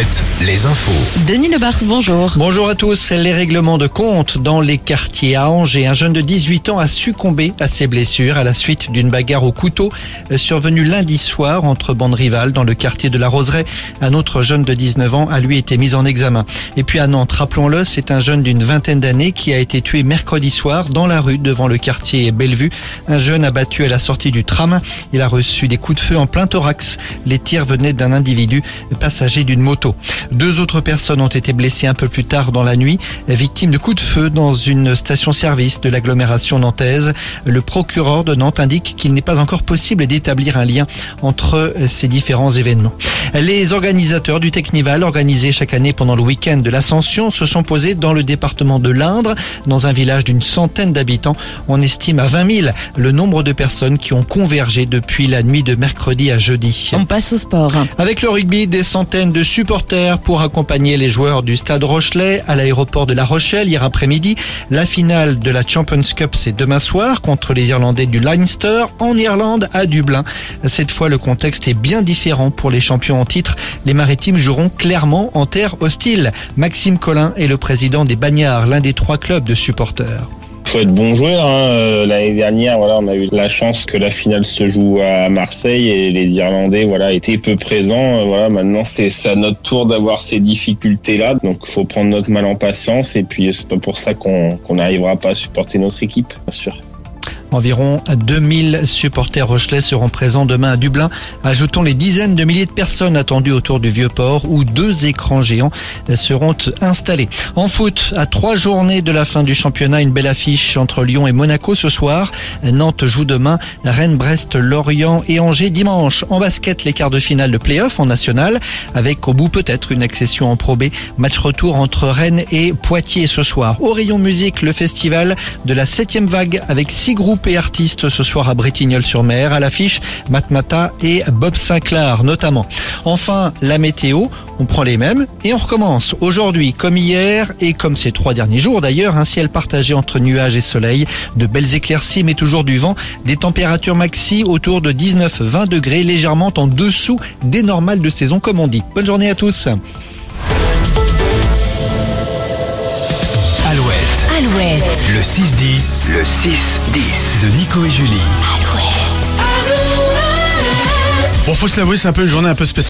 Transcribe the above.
Alouette, les infos. Denis Lebars, bonjour. Bonjour à tous. Les règlements de compte dans les quartiers à Angers. Un jeune de 18 ans a succombé à ses blessures à la suite d'une bagarre au couteau survenue lundi soir entre bandes rivales dans le quartier de la Roseraie. Un autre jeune de 19 ans a lui été mis en examen. Et puis à Nantes, rappelons-le, c'est un jeune d'une vingtaine d'années qui a été tué mercredi soir dans la rue devant le quartier Bellevue. Un jeune abattu à la sortie du tram. Il a reçu des coups de feu en plein thorax. Les tirs venaient d'un individu passager d'une moto. Deux autres personnes ont été blessées un peu plus tard dans la nuit, victimes de coups de feu dans une station-service de l'agglomération nantaise. Le procureur de Nantes indique qu'il n'est pas encore possible d'établir un lien entre ces différents événements. Les organisateurs du Technival, organisé chaque année pendant le week-end de l'Ascension, se sont posés dans le département de l'Indre, dans un village d'une centaine d'habitants. On estime à 20 000 le nombre de personnes qui ont convergé depuis la nuit de mercredi à jeudi. On passe au sport. Avec le rugby, des centaines de supporters pour accompagner les joueurs du Stade Rochelet à l'aéroport de La Rochelle hier après-midi. La finale de la Champions Cup, c'est demain soir contre les Irlandais du Leinster en Irlande à Dublin. Cette fois, le contexte est bien différent pour les champions titre. Les Maritimes joueront clairement en terre hostile. Maxime Collin est le président des Bagnards, l'un des trois clubs de supporters faut être bon joueur. Hein. Euh, l'année dernière, on a eu la chance que la finale se joue à Marseille et les Irlandais, étaient peu présents. Euh, maintenant c'est à notre tour d'avoir ces difficultés-là. Donc, faut prendre notre mal en patience et puis c'est pas pour ça qu'on n'arrivera pas à supporter notre équipe, bien sûr. Environ 2000 supporters rochelais seront présents demain à Dublin. Ajoutons les dizaines de milliers de personnes attendues autour du Vieux-Port où deux écrans géants seront installés. En foot, à trois journées de la fin du championnat, une belle affiche entre Lyon et Monaco ce soir. Nantes joue demain, Rennes, Brest, Lorient et Angers dimanche. En basket, les quarts de finale de play-off en national avec au bout peut-être une accession en Pro B. Match retour entre Rennes et Poitiers ce soir. Au rayon musique, le festival de la septième vague avec six groupes et artistes ce soir à Bretignolles-sur-Mer. À l'affiche, Matmata et Bob Sinclair notamment. Enfin, la météo, on prend les mêmes et on recommence. Aujourd'hui, comme hier et comme ces trois derniers jours d'ailleurs, un ciel partagé entre nuages et soleil, de belles éclaircies mais toujours du vent, des températures maxi autour de 19-20 degrés, légèrement en dessous des normales de saison comme on dit. Bonne journée à tous. Alouette. Le 6-10. Le 6-10. De Nico et Julie. Alouette. Bon, faut se l'avouer, c'est un peu une journée un peu spéciale.